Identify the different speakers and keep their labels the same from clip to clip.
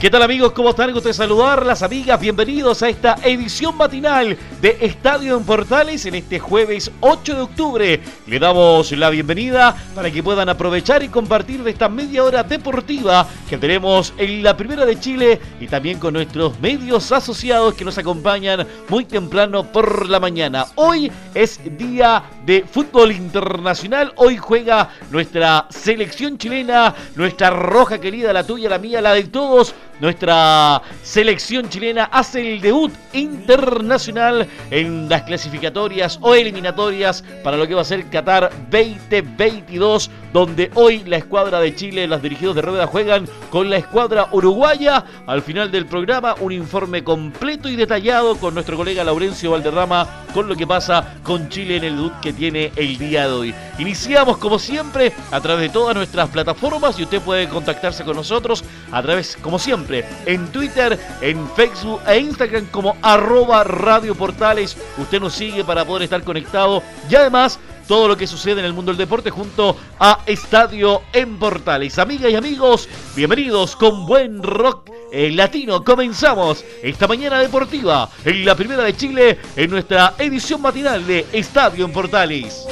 Speaker 1: ¿Qué tal amigos? ¿Cómo están? Gusto de saludarlas, amigas. Bienvenidos a esta edición matinal de Estadio en Portales en este jueves 8 de octubre. Le damos la bienvenida para que puedan aprovechar y compartir de esta media hora deportiva que tenemos en la Primera de Chile y también con nuestros medios asociados que nos acompañan muy temprano por la mañana. Hoy es día de fútbol internacional. Hoy juega nuestra selección chilena, nuestra roja querida, la tuya, la mía, la de todos nuestra selección chilena hace el debut internacional en las clasificatorias o eliminatorias para lo que va a ser Qatar 2022, donde hoy la escuadra de Chile, los dirigidos de Rueda, juegan con la escuadra uruguaya. Al final del programa, un informe completo y detallado con nuestro colega Laurencio Valderrama con lo que pasa con Chile en el debut que tiene el día de hoy. Iniciamos como siempre a través de todas nuestras plataformas y usted puede contactarse con nosotros a través, como siempre, en Twitter, en Facebook e Instagram como arroba Radio Portales. Usted nos sigue para poder estar conectado y además todo lo que sucede en el mundo del deporte junto a Estadio en Portales. Amigas y amigos, bienvenidos con buen rock latino. Comenzamos esta mañana deportiva en la primera de Chile en nuestra edición matinal de Estadio en Portales.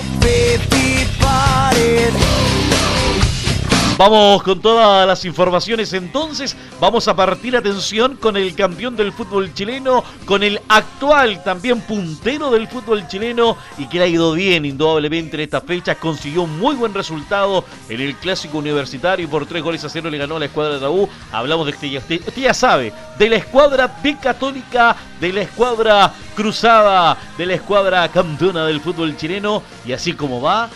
Speaker 1: Vamos con todas las informaciones entonces. Vamos a partir atención con el campeón del fútbol chileno, con el actual también puntero del fútbol chileno y que le ha ido bien indudablemente en esta fecha. Consiguió muy buen resultado en el clásico universitario por tres goles a cero le ganó a la escuadra de la U. Hablamos de este, usted, usted ya sabe, de la escuadra de Católica, de la escuadra cruzada, de la escuadra campeona del fútbol chileno y así como va,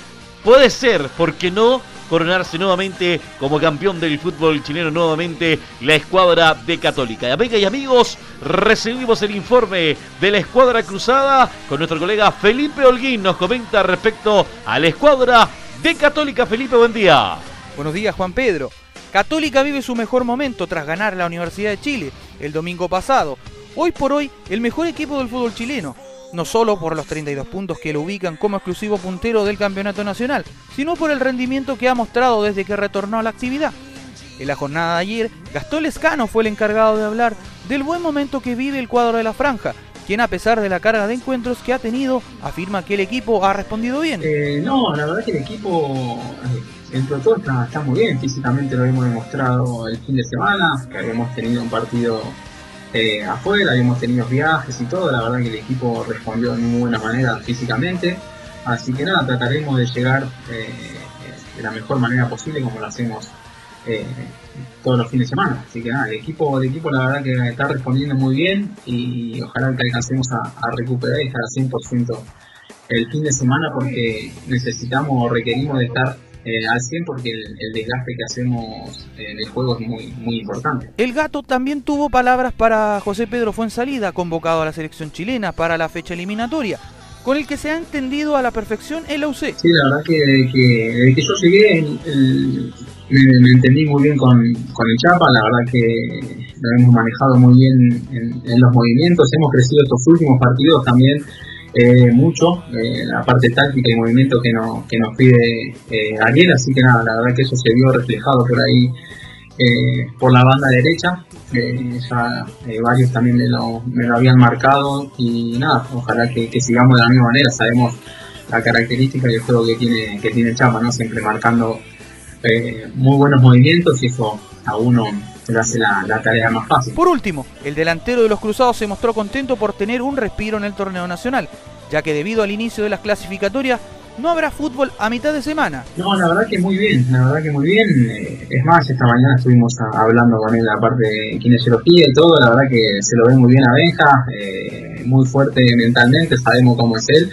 Speaker 1: puede ser, porque no? Coronarse nuevamente como campeón del fútbol chileno, nuevamente la escuadra de Católica. Amigas y amigos, recibimos el informe de la escuadra cruzada con nuestro colega Felipe Holguín. Nos comenta respecto a la escuadra de Católica. Felipe, buen día.
Speaker 2: Buenos días, Juan Pedro. Católica vive su mejor momento tras ganar la Universidad de Chile el domingo pasado. Hoy por hoy, el mejor equipo del fútbol chileno no solo por los 32 puntos que lo ubican como exclusivo puntero del campeonato nacional, sino por el rendimiento que ha mostrado desde que retornó a la actividad. En la jornada de ayer, Gastón Lescano fue el encargado de hablar del buen momento que vive el cuadro de la franja, quien a pesar de la carga de encuentros que ha tenido, afirma que el equipo ha respondido bien.
Speaker 3: Eh, no, la verdad que el equipo, eh, entre todo, está, muy bien. Físicamente lo hemos demostrado el fin de semana, que habíamos tenido un partido eh, afuera, habíamos tenido viajes y todo, la verdad que el equipo respondió de muy buena manera físicamente, así que nada, trataremos de llegar eh, de la mejor manera posible como lo hacemos eh, todos los fines de semana, así que nada, el equipo, el equipo la verdad que está respondiendo muy bien y ojalá que alcancemos a, a recuperar y estar al 100% el fin de semana porque necesitamos o requerimos de estar eh, al 100 porque el, desgaste que hacemos en el juego es muy, muy importante.
Speaker 2: El gato también tuvo palabras para José Pedro Fuensalida, convocado a la selección chilena para la fecha eliminatoria, con el que se ha entendido a la perfección el UC.
Speaker 3: Sí, la verdad que, que que yo llegué me, entendí muy bien con, con, el Chapa, la verdad que lo hemos manejado muy bien en, en los movimientos, hemos crecido estos últimos partidos también eh, mucho, eh, la parte táctica y movimiento que, no, que nos pide eh, Ariel, así que nada, la verdad que eso se vio reflejado por ahí eh, por la banda derecha, ya varios también me lo, me lo, habían marcado y nada, ojalá que, sigamos de la misma manera, sabemos la característica y el juego que tiene, que tiene Chapa, ¿no? siempre marcando muy buenos movimientos y eso a uno hace la, tarea más fácil.
Speaker 2: Por último, el delantero de los Cruzados se mostró contento por tener un respiro en el torneo nacional, ya que debido al inicio de las clasificatorias no habrá fútbol a mitad de semana.
Speaker 3: No, la verdad que muy bien, la verdad que muy bien. Eh, es más, esta mañana estuvimos hablando con él la parte de kinesiología y todo, la verdad que se lo ve muy bien a Benja, eh, muy fuerte mentalmente, sabemos cómo es él.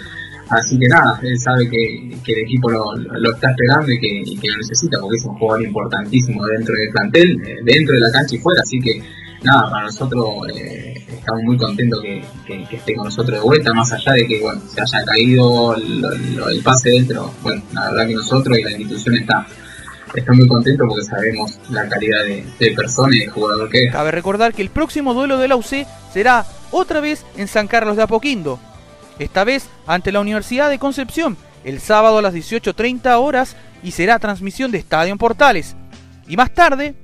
Speaker 3: Así que nada, él sabe que, el equipo lo, está esperando y que, lo necesita porque es un jugador importantísimo dentro del plantel, eh, dentro de la cancha y fuera. Así que nada, para nosotros eh, estamos muy contentos que, esté con nosotros de vuelta, más allá de que bueno, se haya caído el pase dentro. Bueno, la verdad que nosotros y la institución está está muy contento porque sabemos la calidad de, de persona y de jugador que es.
Speaker 2: Cabe recordar que el próximo duelo de la UC será otra vez en San Carlos de Apoquindo, esta vez ante la Universidad de Concepción, el sábado a las 18.30 horas y será transmisión de Estadio en Portales. Y más tarde,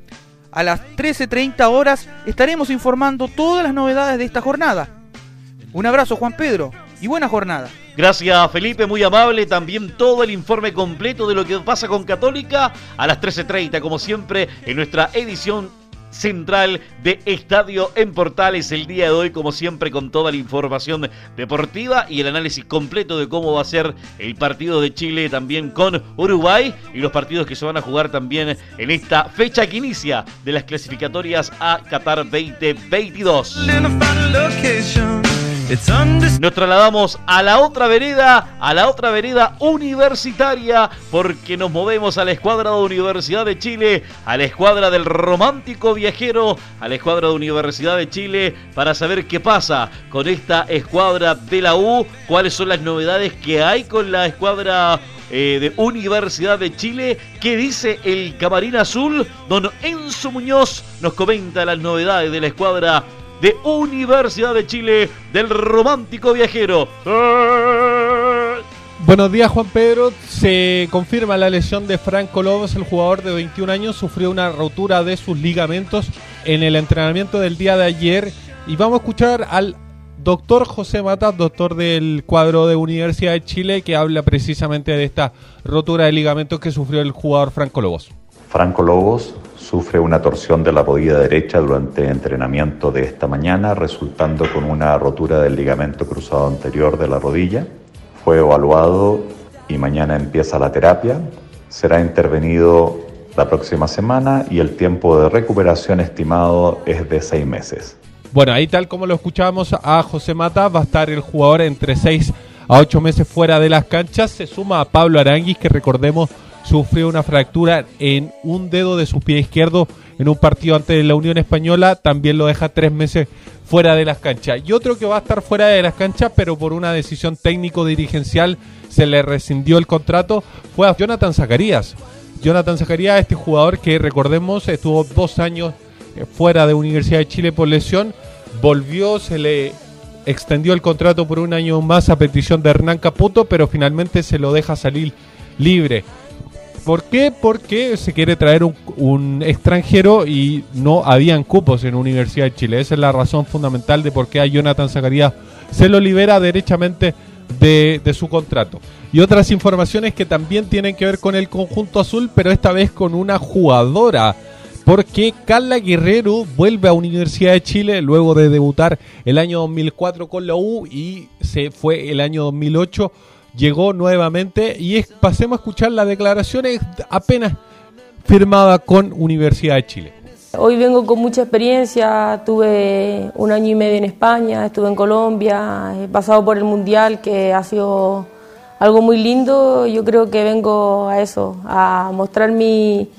Speaker 2: a las 13.30 horas, estaremos informando todas las novedades de esta jornada. Un abrazo Juan Pedro y buena jornada.
Speaker 1: Gracias Felipe, muy amable. También todo el informe completo de lo que pasa con Católica a las 13.30, como siempre, en nuestra edición central de Estadio en Portales el día de hoy, como siempre, con toda la información deportiva y el análisis completo de cómo va a ser el partido de Chile también con Uruguay y los partidos que se van a jugar también en esta fecha que inicia de las clasificatorias a Qatar 2022. Nos trasladamos a la otra vereda, a la otra vereda universitaria, porque nos movemos a la escuadra de Universidad de Chile, a la escuadra del romántico viajero, a la escuadra de Universidad de Chile, para saber qué pasa con esta escuadra de la U, cuáles son las novedades que hay con la escuadra eh, de Universidad de Chile. ¿Qué dice el camarín azul? Don Enzo Muñoz nos comenta las novedades de la escuadra de Universidad de Chile del romántico viajero.
Speaker 4: Buenos días Juan Pedro, se confirma la lesión de Franco Lobos, el jugador de 21 años sufrió una rotura de sus ligamentos en el entrenamiento del día de ayer y vamos a escuchar al doctor José Matas, doctor del cuadro de Universidad de Chile, que habla precisamente de esta rotura de ligamentos que sufrió el jugador Franco Lobos.
Speaker 5: Franco Lobos sufre una torsión de la rodilla derecha durante entrenamiento de esta mañana, resultando con una rotura del ligamento cruzado anterior de la rodilla. Fue evaluado y mañana empieza la terapia. Será intervenido la próxima semana y el tiempo de recuperación estimado es de seis meses.
Speaker 4: Bueno, ahí tal como lo escuchábamos a José Mata, va a estar el jugador entre seis a ocho meses fuera de las canchas. Se suma a Pablo Aranguis, que recordemos sufrió una fractura en un dedo de su pie izquierdo en un partido ante la Unión Española, también lo deja tres meses fuera de las canchas. Y otro que va a estar fuera de las canchas, pero por una decisión técnico-dirigencial se le rescindió el contrato, fue a Jonathan Zacarías. Jonathan Zacarías, este jugador que recordemos estuvo dos años eh, fuera de Universidad de Chile por lesión, volvió, se le extendió el contrato por un año más a petición de Hernán Caputo, pero finalmente se lo deja salir libre. ¿Por qué? Porque se quiere traer un, extranjero y no habían cupos en Universidad de Chile. Esa es la razón fundamental de por qué a Jonathan Zacarías se lo libera derechamente de, de, su contrato. Y otras informaciones que también tienen que ver con el conjunto azul, pero esta vez con una jugadora. Porque Carla Guerrero vuelve a Universidad de Chile luego de debutar el año 2004 con la U y se fue el año 2008 llegó nuevamente y es, pasemos a escuchar las declaraciones apenas firmada con Universidad de Chile.
Speaker 6: Hoy vengo con mucha experiencia, tuve un año y medio en España, estuve en Colombia, he pasado por el Mundial que ha sido algo muy lindo, yo creo que vengo a eso, a mostrar mi,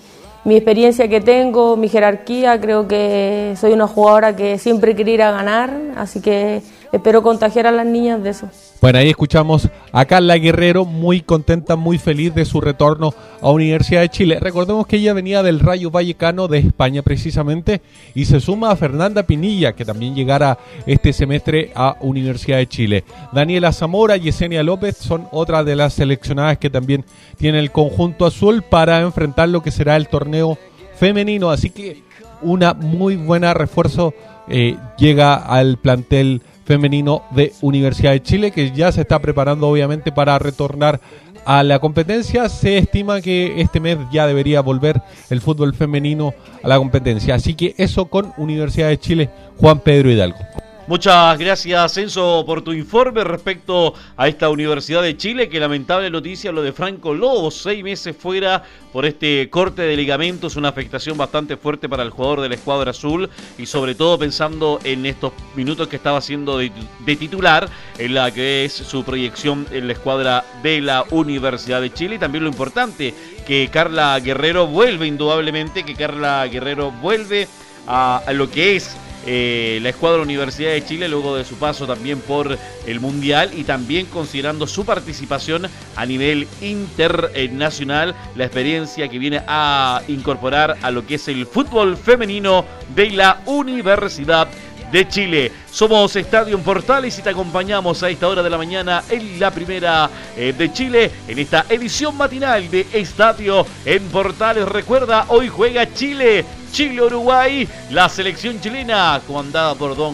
Speaker 6: mi experiencia que tengo, mi jerarquía, creo que soy una jugadora que siempre quiere ir a ganar, así que espero contagiar a las niñas de eso.
Speaker 4: Bueno, ahí escuchamos a Carla Guerrero, muy contenta, muy feliz de su retorno a Universidad de Chile. Recordemos que ella venía del Rayo Vallecano de España precisamente y se suma a Fernanda Pinilla, que también llegará este semestre a Universidad de Chile. Daniela Zamora Yesenia López son otras de las seleccionadas que también tiene el conjunto azul para enfrentar lo que será el torneo femenino. Así que una muy buena refuerzo eh, llega al plantel femenino de Universidad de Chile, que ya se está preparando obviamente para retornar a la competencia. Se estima que este mes ya debería volver el fútbol femenino a la competencia. Así que eso con Universidad de Chile, Juan Pedro Hidalgo.
Speaker 1: Muchas gracias, Enzo, por tu informe respecto a esta Universidad de Chile. Que lamentable noticia lo de Franco Lobos, seis meses fuera por este corte de ligamentos, una afectación bastante fuerte para el jugador de la escuadra azul y sobre todo pensando en estos minutos que estaba haciendo de, titular en la que es su proyección en la escuadra de la Universidad de Chile y también lo importante que Carla Guerrero vuelve indudablemente, que Carla Guerrero vuelve a lo que es eh, la escuadra Universidad de Chile luego de su paso también por el Mundial y también considerando su participación a nivel internacional, la experiencia que viene a incorporar a lo que es el fútbol femenino de la Universidad de Chile. Somos Estadio Portales y te acompañamos a esta hora de la mañana en la primera eh, de Chile, en esta edición matinal de Estadio en Portales. Recuerda, hoy juega Chile Chile-Uruguay, la selección chilena, comandada por don,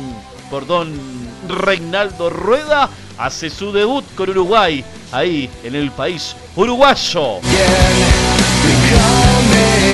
Speaker 1: por don Reinaldo Rueda, hace su debut con Uruguay, ahí en el país uruguayo.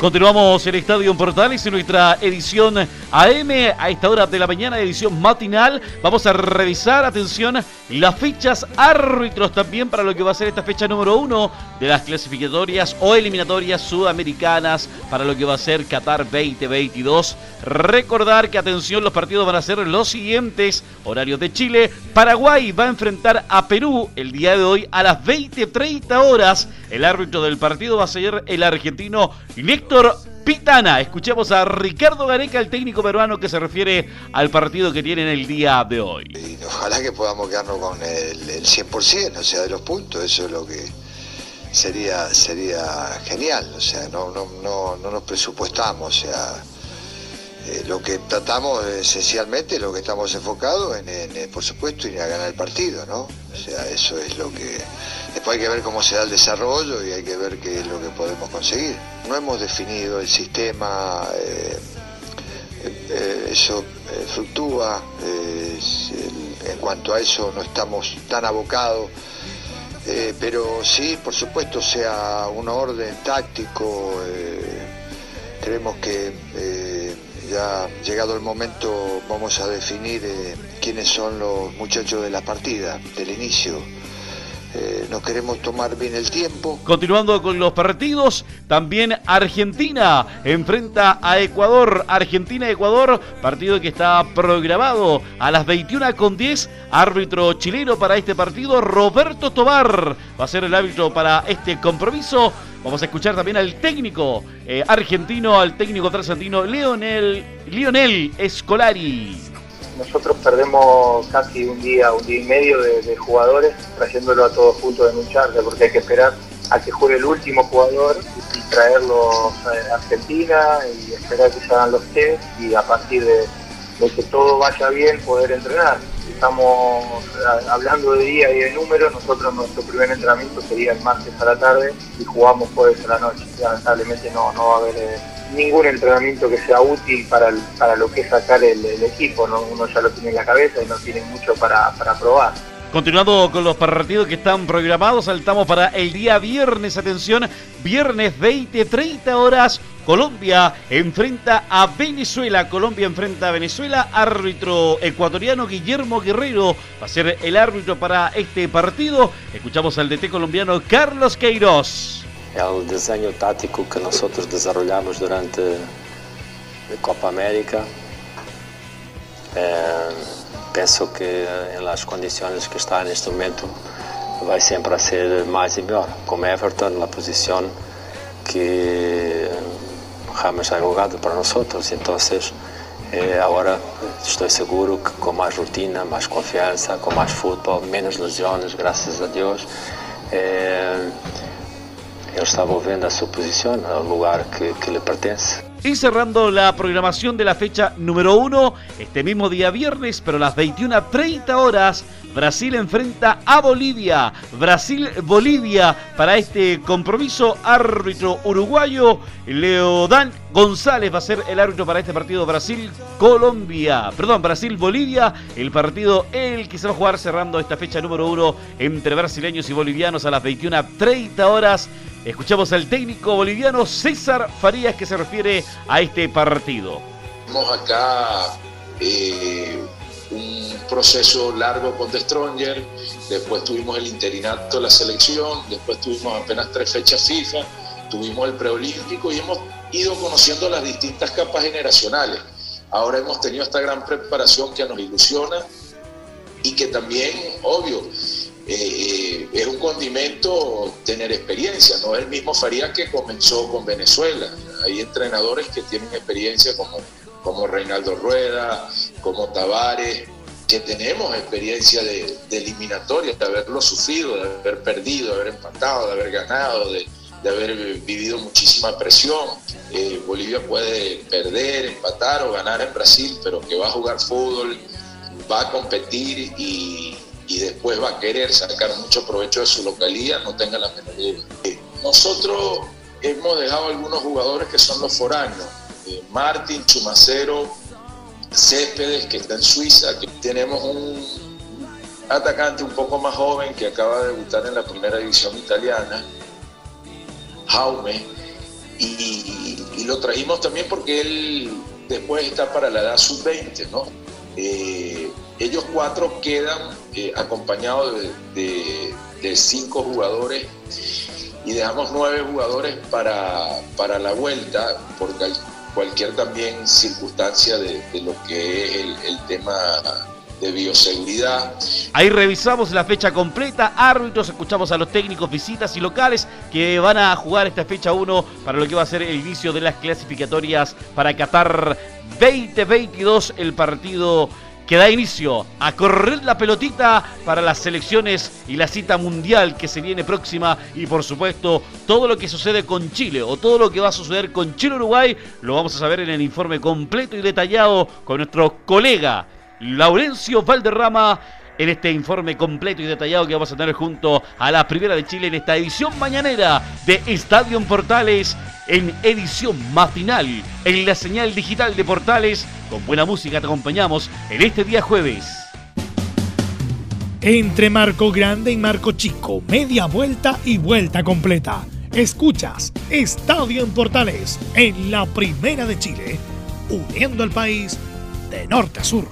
Speaker 1: Continuamos en Estadio Portales en nuestra edición AM a esta hora de la mañana, edición matinal. Vamos a revisar, atención, las fichas árbitros también para lo que va a ser esta fecha número uno de las clasificatorias o eliminatorias sudamericanas para lo que va a ser Qatar 2022. Recordar que, atención, los partidos van a ser los siguientes. Horarios de Chile. Paraguay va a enfrentar a Perú el día de hoy a las 20.30 horas. El árbitro del partido va a ser el argentino Pitana. Escuchemos a Ricardo Gareca, el técnico peruano, que se refiere al partido que tienen el día de hoy.
Speaker 7: Y ojalá que podamos quedarnos con el, el 100%, o sea, de los puntos, eso es lo que sería sería genial, o sea, no, no, no, no nos presupuestamos, o sea, eh, lo que tratamos esencialmente, lo que estamos enfocados en, por supuesto, ir a ganar el partido, ¿no? O sea, eso es lo que... Después hay que ver cómo se da el desarrollo y hay que ver qué es lo que podemos conseguir. No hemos definido el sistema, eh, eh, eso fluctúa, en cuanto a eso no estamos tan abocados, pero sí, por supuesto, sea un orden táctico, creemos que ya llegado el momento vamos a definir eh, quiénes son los muchachos de la partida, del inicio. Eh, nos queremos tomar bien el tiempo.
Speaker 1: Continuando con los partidos, también Argentina enfrenta a Ecuador. Argentina-Ecuador, partido que está programado a las 21 con 10. Árbitro chileno para este partido, Roberto Tobar, va a ser el árbitro para este compromiso. Vamos a escuchar también al técnico eh, argentino, al técnico trasandino, Leonel, Lionel Escolari
Speaker 8: nosotros perdemos casi un día, un día y medio de, jugadores trayéndolo a todos juntos en un charter, porque hay que esperar a que juegue el último jugador y, traerlo a Argentina y esperar que se hagan los test y a partir de, que todo vaya bien poder entrenar. Estamos hablando de día y de números, nosotros nuestro primer entrenamiento sería el martes a la tarde y jugamos jueves a la noche. Lamentablemente no, no va a haber... Eh, ningún entrenamiento que sea útil para, para lo que es sacar el, equipo, ¿no? uno ya lo tiene en la cabeza y no tiene mucho para, para probar.
Speaker 1: Continuando con los partidos que están programados, saltamos para el día viernes, atención, viernes 20, 30 horas, Colombia enfrenta a Venezuela, Colombia enfrenta a Venezuela, árbitro ecuatoriano Guillermo Guerrero va a ser el árbitro para este partido, escuchamos al DT colombiano Carlos Queiroz.
Speaker 9: el desenho tático que nós desenvolvemos durante a Copa América. É, penso que nas condições que está neste momento vai sempre a ser mais e melhor, como Everton, na posição que Ramos ha jogado para nós. Então, eh, agora estou seguro que com mais rotina, mais confiança, com mais futebol, menos lesões, graças a Deus. Eh, él estaba viendo a su posición, al lugar que, que le pertenece.
Speaker 1: Y cerrando la programación de la fecha número uno, este mismo día viernes, pero a las 21.30 horas, Brasil enfrenta a Bolivia. Brasil-Bolivia para este compromiso. Árbitro uruguayo, Leodán González va a ser el árbitro para este partido Brasil-Colombia. Perdón, Brasil-Bolivia. El partido el que se va a jugar cerrando esta fecha número uno entre brasileños y bolivianos a las 21.30 horas. Escuchamos al técnico boliviano César Farías que se refiere a este partido.
Speaker 7: Estamos acá eh,
Speaker 10: un proceso largo con The Stronger, después tuvimos el interinato de la selección, después tuvimos apenas tres fechas FIFA, tuvimos el preolímpico y hemos ido conociendo las distintas capas generacionales. Ahora hemos tenido esta gran preparación que nos ilusiona y que también, obvio, eh, es un condimento tener experiencia, no es el mismo Faría que comenzó con Venezuela. Hay entrenadores que tienen experiencia como, como Reinaldo Rueda, como Tavares, que tenemos experiencia de, eliminatoria, de haberlo sufrido, de haber perdido, de haber empatado, de haber ganado, de, haber vivido muchísima presión. Eh, Bolivia puede perder, empatar o ganar en Brasil, pero que va a jugar fútbol, va a competir y, y después va a querer sacar mucho provecho de su localidad, no tenga la menor duda. Eh, nosotros hemos dejado algunos jugadores que son los foráneos, eh, Martín, Chumacero, Céspedes, que está en Suiza, que tenemos un atacante un poco más joven que acaba de debutar en la primera división italiana, Jaume, y, lo trajimos también porque él después está para la edad sub-20, ¿no? Eh, ellos cuatro quedan eh, acompañados de, cinco jugadores y dejamos nueve jugadores para, para la vuelta por cualquier también circunstancia de, lo que es el, el tema de bioseguridad.
Speaker 1: Ahí revisamos la fecha completa, árbitros, escuchamos a los técnicos, visitas y locales que van a jugar esta fecha 1 para lo que va a ser el inicio de las clasificatorias para Qatar 2022, el partido que da inicio a correr la pelotita para las selecciones y la cita mundial que se viene próxima. Y por supuesto todo lo que sucede con Chile o todo lo que va a suceder con Chile-Uruguay lo vamos a saber en el informe completo y detallado con nuestro colega Laurencio Valderrama en este informe completo y detallado que vamos a tener junto a la Primera de Chile en esta edición mañanera de Estadio Portales en edición matinal en la señal digital de Portales. Con buena música te acompañamos en este día jueves.
Speaker 11: Entre Marco Grande y Marco Chico, media vuelta y vuelta completa. Escuchas Estadio en Portales en la Primera de Chile, uniendo al país de norte a sur.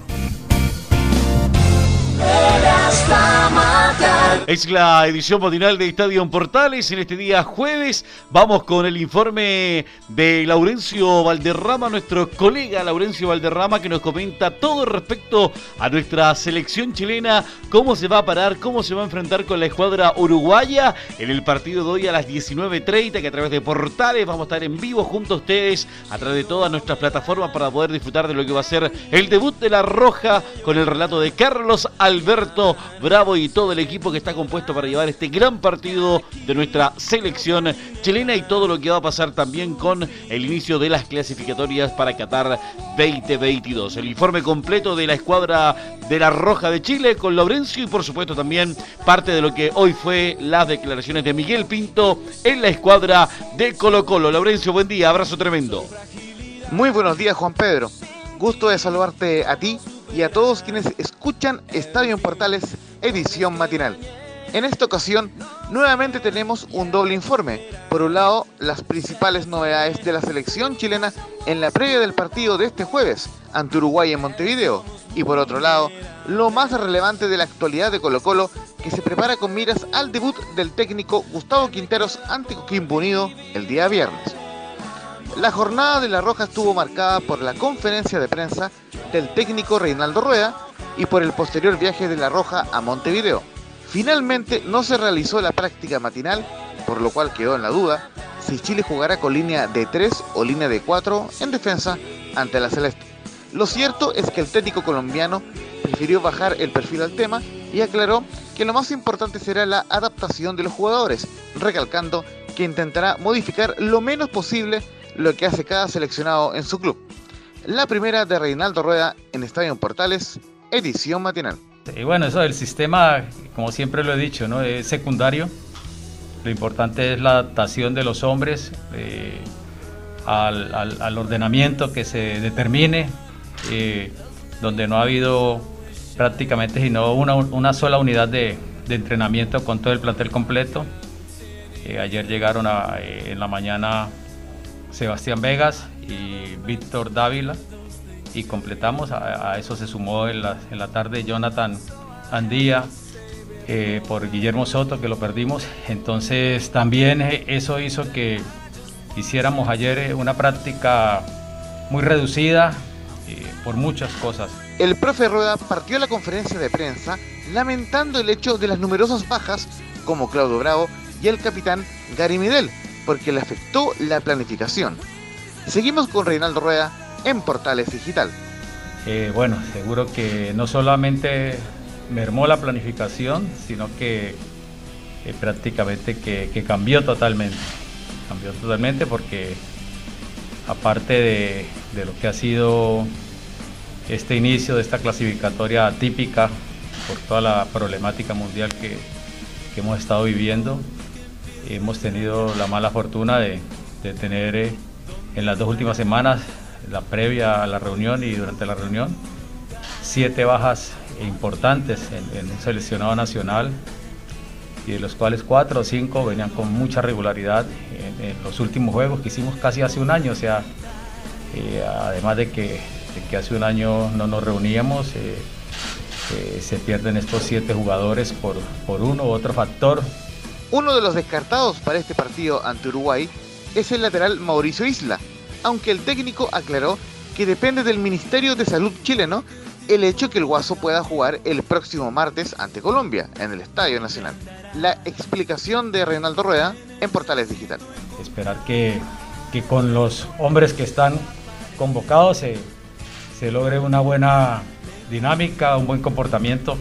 Speaker 1: Es la edición matinal de Estadio Portales. En este día jueves vamos con el informe de Laurencio Valderrama, nuestro colega Laurencio Valderrama, que nos comenta todo respecto a nuestra selección chilena, cómo se va a parar, cómo se va a enfrentar con la escuadra uruguaya en el partido de hoy a las 19.30, que a través de Portales vamos a estar en vivo junto a ustedes, a través de todas nuestras plataformas para poder disfrutar de lo que va a ser el debut de la Roja con el relato de Carlos Alberto Bravo y todo el equipo que está compuesto para llevar este gran partido de nuestra selección chilena y todo lo que va a pasar también con el inicio de las clasificatorias para Qatar 2022. El informe completo de la escuadra de la Roja de Chile con Laurencio y por supuesto también parte de lo que hoy fue las declaraciones de Miguel Pinto en la escuadra de Colo Colo. Laurencio, buen día, abrazo tremendo.
Speaker 12: Muy buenos días Juan Pedro, gusto de saludarte a ti y a todos quienes escuchan Estadio en Portales, edición matinal. En esta ocasión, nuevamente tenemos un doble informe. Por un lado, las principales novedades de la selección chilena en la previa del partido de este jueves ante Uruguay en Montevideo. Y por otro lado, lo más relevante de la actualidad de Colo Colo, que se prepara con miras al debut del técnico Gustavo Quinteros ante Coquimbo Unido el día viernes. La jornada de La Roja estuvo marcada por la conferencia de prensa del técnico Reinaldo Rueda y por el posterior viaje de La Roja a Montevideo. Finalmente no se realizó la práctica matinal, por lo cual quedó en la duda si Chile jugará con línea de 3 o línea de 4 en defensa ante la Celeste. Lo cierto es que el técnico colombiano prefirió bajar el perfil al tema y aclaró que lo más importante será la adaptación de los jugadores, recalcando que intentará modificar lo menos posible lo que hace cada seleccionado en su club. La primera de Reinaldo Rueda en Estadio Portales, edición matinal.
Speaker 13: Y bueno, eso del sistema, como siempre lo he dicho, ¿no? es secundario. Lo importante es la adaptación de los hombres eh, al, ordenamiento que se determine, eh, donde no ha habido prácticamente sino una, sola unidad de, entrenamiento con todo el plantel completo. Eh, ayer llegaron en la mañana Sebastián Vegas y Víctor Dávila y completamos. A, eso se sumó en la, en la tarde Jonathan Andía eh, por Guillermo Soto, que lo perdimos. Entonces también eh, eso hizo que hiciéramos ayer eh, una práctica muy reducida por muchas cosas.
Speaker 12: El profe Rueda partió la conferencia de prensa lamentando el hecho de las numerosas bajas como Claudio Bravo y el capitán Gary Midel, porque le afectó la planificación. Seguimos con Reinaldo Rueda en Portales Digital.
Speaker 13: bueno, seguro que no solamente mermó la planificación, sino que eh, prácticamente que, cambió totalmente. Cambió totalmente porque aparte de, lo que ha sido este inicio de esta clasificatoria típica por toda la problemática mundial que, hemos estado viviendo, hemos tenido la mala fortuna de, tener eh, en las dos últimas semanas, la previa a la reunión y durante la reunión, siete bajas importantes en, un seleccionado nacional y de los cuales cuatro o cinco venían con mucha regularidad en, los últimos juegos que hicimos casi hace un año, o sea, eh, además de que, hace un año no nos reuníamos, eh, se pierden estos siete jugadores por, por uno u otro factor.
Speaker 12: Uno de los descartados para este partido ante Uruguay es el lateral Mauricio Isla, aunque el técnico aclaró que depende del Ministerio de Salud chileno el hecho que el Guaso pueda jugar el próximo martes ante Colombia en el Estadio Nacional. La explicación de Reinaldo Rueda en Portales Digital.
Speaker 13: Esperar que, con los hombres que están convocados se, se logre una buena dinámica, un buen comportamiento.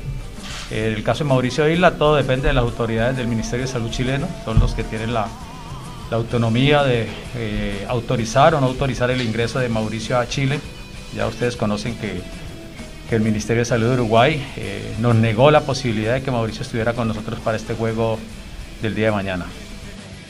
Speaker 13: En el caso de Mauricio Isla, todo depende de las autoridades del Ministerio de Salud chileno, son los que tienen la, autonomía de eh, autorizar o no autorizar el ingreso de Mauricio a Chile. Ya ustedes conocen que que el Ministerio de Salud de Uruguay eh, nos negó la posibilidad de que Mauricio estuviera con nosotros para este juego del día de mañana.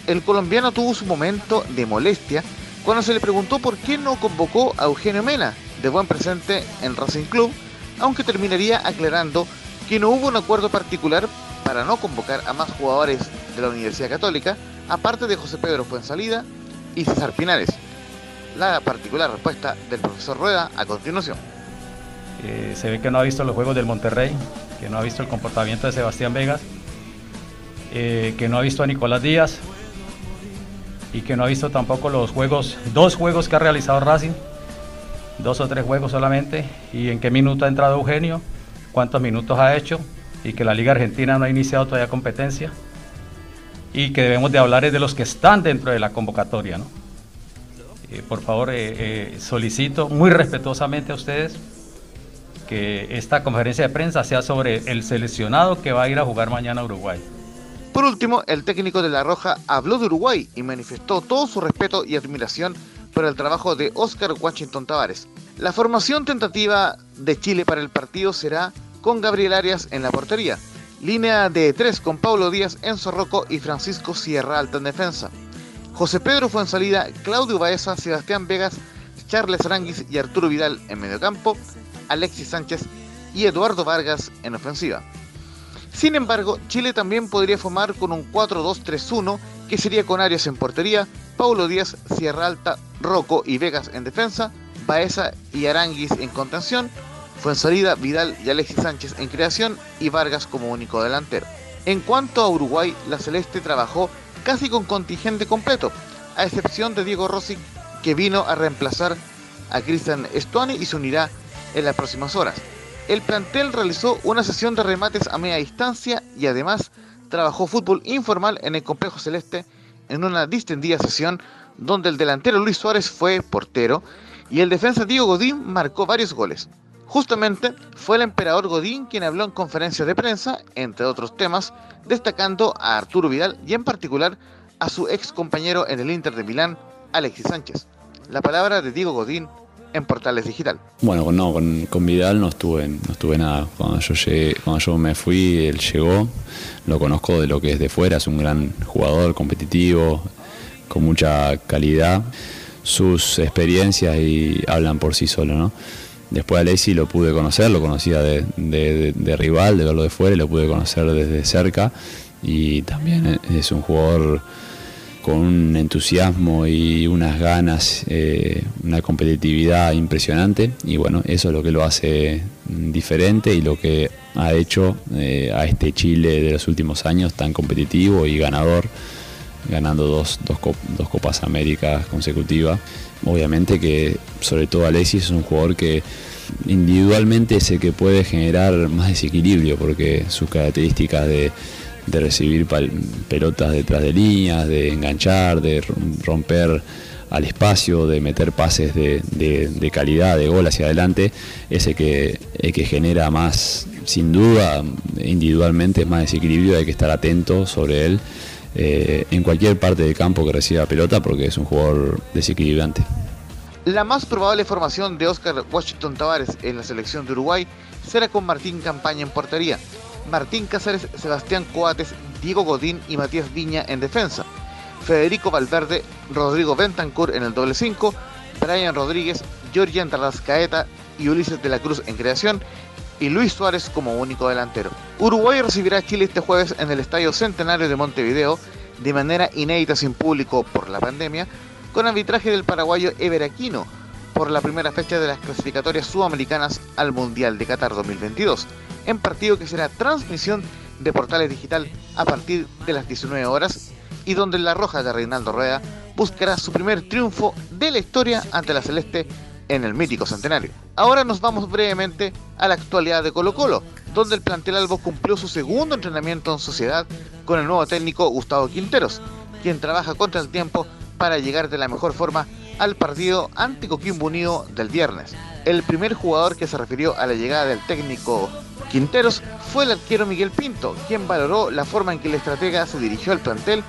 Speaker 12: El colombiano tuvo su momento de molestia cuando se le preguntó por qué no convocó a Eugenio Mena, de buen presente en Racing Club, aunque terminaría aclarando que no hubo un acuerdo particular para no convocar a más jugadores de la Universidad Católica, aparte de José Pedro Fuensalida y César Pinares. La particular respuesta del profesor Rueda a continuación
Speaker 13: se ve que no ha visto los juegos del Monterrey, que no ha visto el comportamiento de Sebastián Vegas, eh, que no ha visto a Nicolás Díaz y que no ha visto tampoco los juegos, dos juegos que ha realizado Racing, dos o tres juegos solamente, y en qué minuto ha entrado Eugenio, cuántos minutos ha hecho, y que la Liga Argentina no ha iniciado todavía competencia, y que debemos de hablar de los que están dentro de la convocatoria. Eh, por favor, eh, solicito muy respetuosamente a ustedes que esta conferencia de prensa sea sobre el seleccionado que va a ir a jugar mañana a Uruguay.
Speaker 12: Por último, el técnico de La Roja habló de Uruguay y manifestó todo su respeto y admiración por el trabajo de Oscar Washington Tavares. La formación tentativa de Chile para el partido será con Gabriel Arias en la portería, línea de tres con Pablo Díaz, Enzo Rocco y Francisco Sierra Alta en defensa. José Pedro fue en salida, Claudio Baeza, Sebastián Vegas, Charles Aranguis y Arturo Vidal en mediocampo, Alexis Sánchez y Eduardo Vargas en ofensiva. Sin embargo, Chile también podría formar con un 4-2-3-1 que sería con Arias en portería, Paulo Díaz, Sierra Alta, Rocco y Vegas en defensa, Baeza y Aranguis en contención, Fuensalida, Vidal y Alexis Sánchez en creación y Vargas como único delantero. En cuanto a Uruguay, la Celeste trabajó casi con contingente completo, a excepción de Diego Rossi, que vino a reemplazar a Cristian Estuani y se unirá en las próximas horas. El plantel realizó una sesión de remates a media distancia y además trabajó fútbol informal en el complejo celeste en una distendida sesión donde el delantero Luis Suárez fue portero y el defensa Diego Godín marcó varios goles. Justamente fue el emperador Godín quien habló en conferencia de prensa, entre otros temas, destacando a Arturo Vidal y en particular a su ex compañero en el Inter de Milán, Alexis Sánchez. La palabra de Diego Godín en Portales Digital.
Speaker 14: Bueno, no, con, Vidal no estuve, nada. Cuando yo, cuando yo me fui, él llegó, lo conozco de lo que es de fuera, es un gran jugador, competitivo, con mucha calidad. Sus experiencias y hablan por sí solo, ¿no? Después a Alexi lo pude conocer, lo conocía de, de, rival, de verlo de fuera y lo pude conocer desde cerca. Y también es un jugador con un entusiasmo y unas ganas, eh, una competitividad impresionante y bueno, eso es lo que lo hace diferente y lo que ha hecho eh, a este Chile de los últimos años tan competitivo y ganador, ganando dos, dos, dos Copas Américas consecutivas. Obviamente que sobre todo Alexis es un jugador que individualmente es el que puede generar más desequilibrio porque sus características de recibir pelotas detrás de líneas, de enganchar, de romper al espacio, de meter pases de, calidad, de gol hacia adelante, ese que, que genera más, sin duda, individualmente más desequilibrio, hay que estar atento sobre él eh, en cualquier parte del campo que reciba pelota porque es un jugador desequilibrante.
Speaker 12: La más probable formación de Oscar Washington Tavares en la selección de Uruguay será con Martín Campaña en portería, Martín Cáceres, Sebastián Coates, Diego Godín y Matías Viña en defensa. Federico Valverde, Rodrigo Bentancur en el doble 5, Brian Rodríguez, Georgian Tarrascaeta y Ulises de la Cruz en creación y Luis Suárez como único delantero. Uruguay recibirá a Chile este jueves en el Estadio Centenario de Montevideo de manera inédita sin público por la pandemia, con arbitraje del paraguayo Ever Aquino por la primera fecha de las clasificatorias sudamericanas al Mundial de Qatar 2022 en partido que será transmisión de Portales Digital a partir de las 19 horas y donde la Roja de Reinaldo Rueda buscará su primer triunfo de la historia ante la Celeste en el mítico centenario. Ahora nos vamos brevemente a la actualidad de Colo Colo, donde el plantel albo cumplió su segundo entrenamiento en sociedad con el nuevo técnico Gustavo Quinteros, quien trabaja contra el tiempo para llegar de la mejor forma al partido ante Coquimbo Unido del viernes. El primer jugador que se refirió a la llegada del técnico Quinteros fue el arquero Miguel Pinto, quien valoró la forma en que el estratega se dirigió al plantel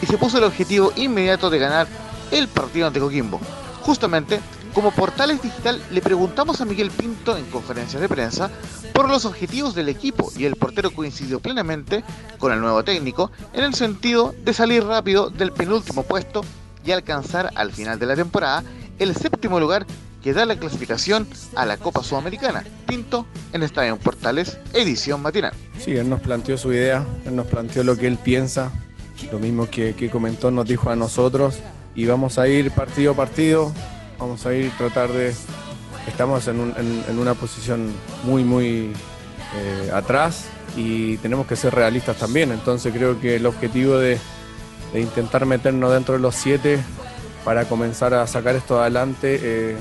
Speaker 12: y se puso el objetivo inmediato de ganar el partido ante Coquimbo. Justamente, como Portales Digital le preguntamos a Miguel Pinto en conferencias de prensa por los objetivos del equipo y el portero coincidió plenamente con el nuevo técnico en el sentido de salir rápido del penúltimo puesto y alcanzar al final de la temporada el séptimo lugar que da la clasificación a la Copa Sudamericana. Pinto en Estadio Portales, edición matinal.
Speaker 15: Sí, él nos planteó su idea, él nos planteó lo que él piensa, lo mismo que, comentó nos dijo a nosotros y vamos a ir partido a partido, vamos a ir tratar de... Estamos en, una posición muy, muy eh, atrás y tenemos que ser realistas también, entonces creo que el objetivo de, intentar meternos dentro de los siete para comenzar a sacar esto adelante eh,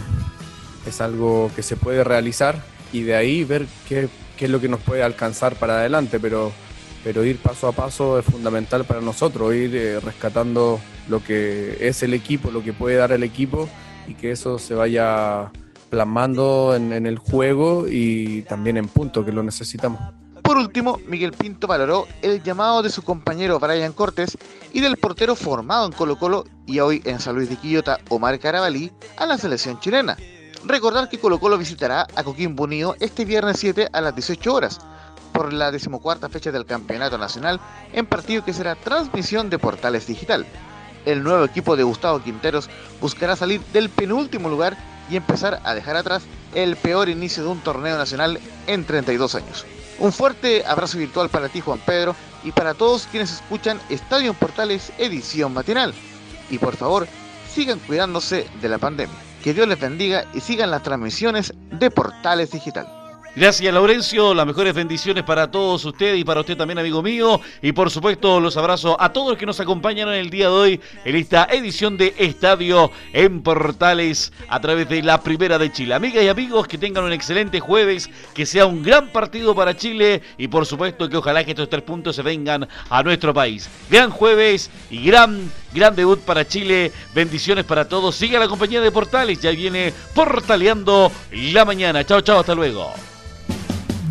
Speaker 15: es algo que se puede realizar y de ahí ver qué, es lo que nos puede alcanzar para adelante, pero, pero ir paso a paso es fundamental para nosotros, ir eh, rescatando lo que es el equipo, lo que puede dar el equipo y que eso se vaya plasmando en, el juego y también en punto, que lo necesitamos.
Speaker 12: Por último, Miguel Pinto valoró el llamado de su compañero Brian Cortés y del portero formado en Colo Colo y hoy en San Luis de Quillota, Omar Carabalí, a la selección chilena. Recordar que Colo Colo visitará a Coquimbo Unido este viernes 7 a las 18 horas por la decimocuarta fecha del Campeonato Nacional en partido que será transmisión de Portales Digital. El nuevo equipo de Gustavo Quinteros buscará salir del penúltimo lugar y empezar a dejar atrás el peor inicio de un torneo nacional en 32 años. Un fuerte abrazo virtual para ti Juan Pedro y para todos quienes escuchan Estadio Portales edición matinal. Y por favor, sigan cuidándose de la pandemia. Que Dios les bendiga y sigan las transmisiones de Portales Digital.
Speaker 1: Gracias, Laurencio. Las mejores bendiciones para todos ustedes y para usted también, amigo mío. Y por supuesto, los abrazo a todos los que nos acompañan en el día de hoy en esta edición de Estadio en Portales a través de la Primera de Chile. Amigas y amigos, que tengan un excelente jueves, que sea un gran partido para Chile y por supuesto que ojalá que estos tres puntos se vengan a nuestro país. Gran jueves y gran, gran debut para Chile. Bendiciones para todos. Siga la compañía de Portales. Ya viene portaleando la mañana. Chao, chao, hasta luego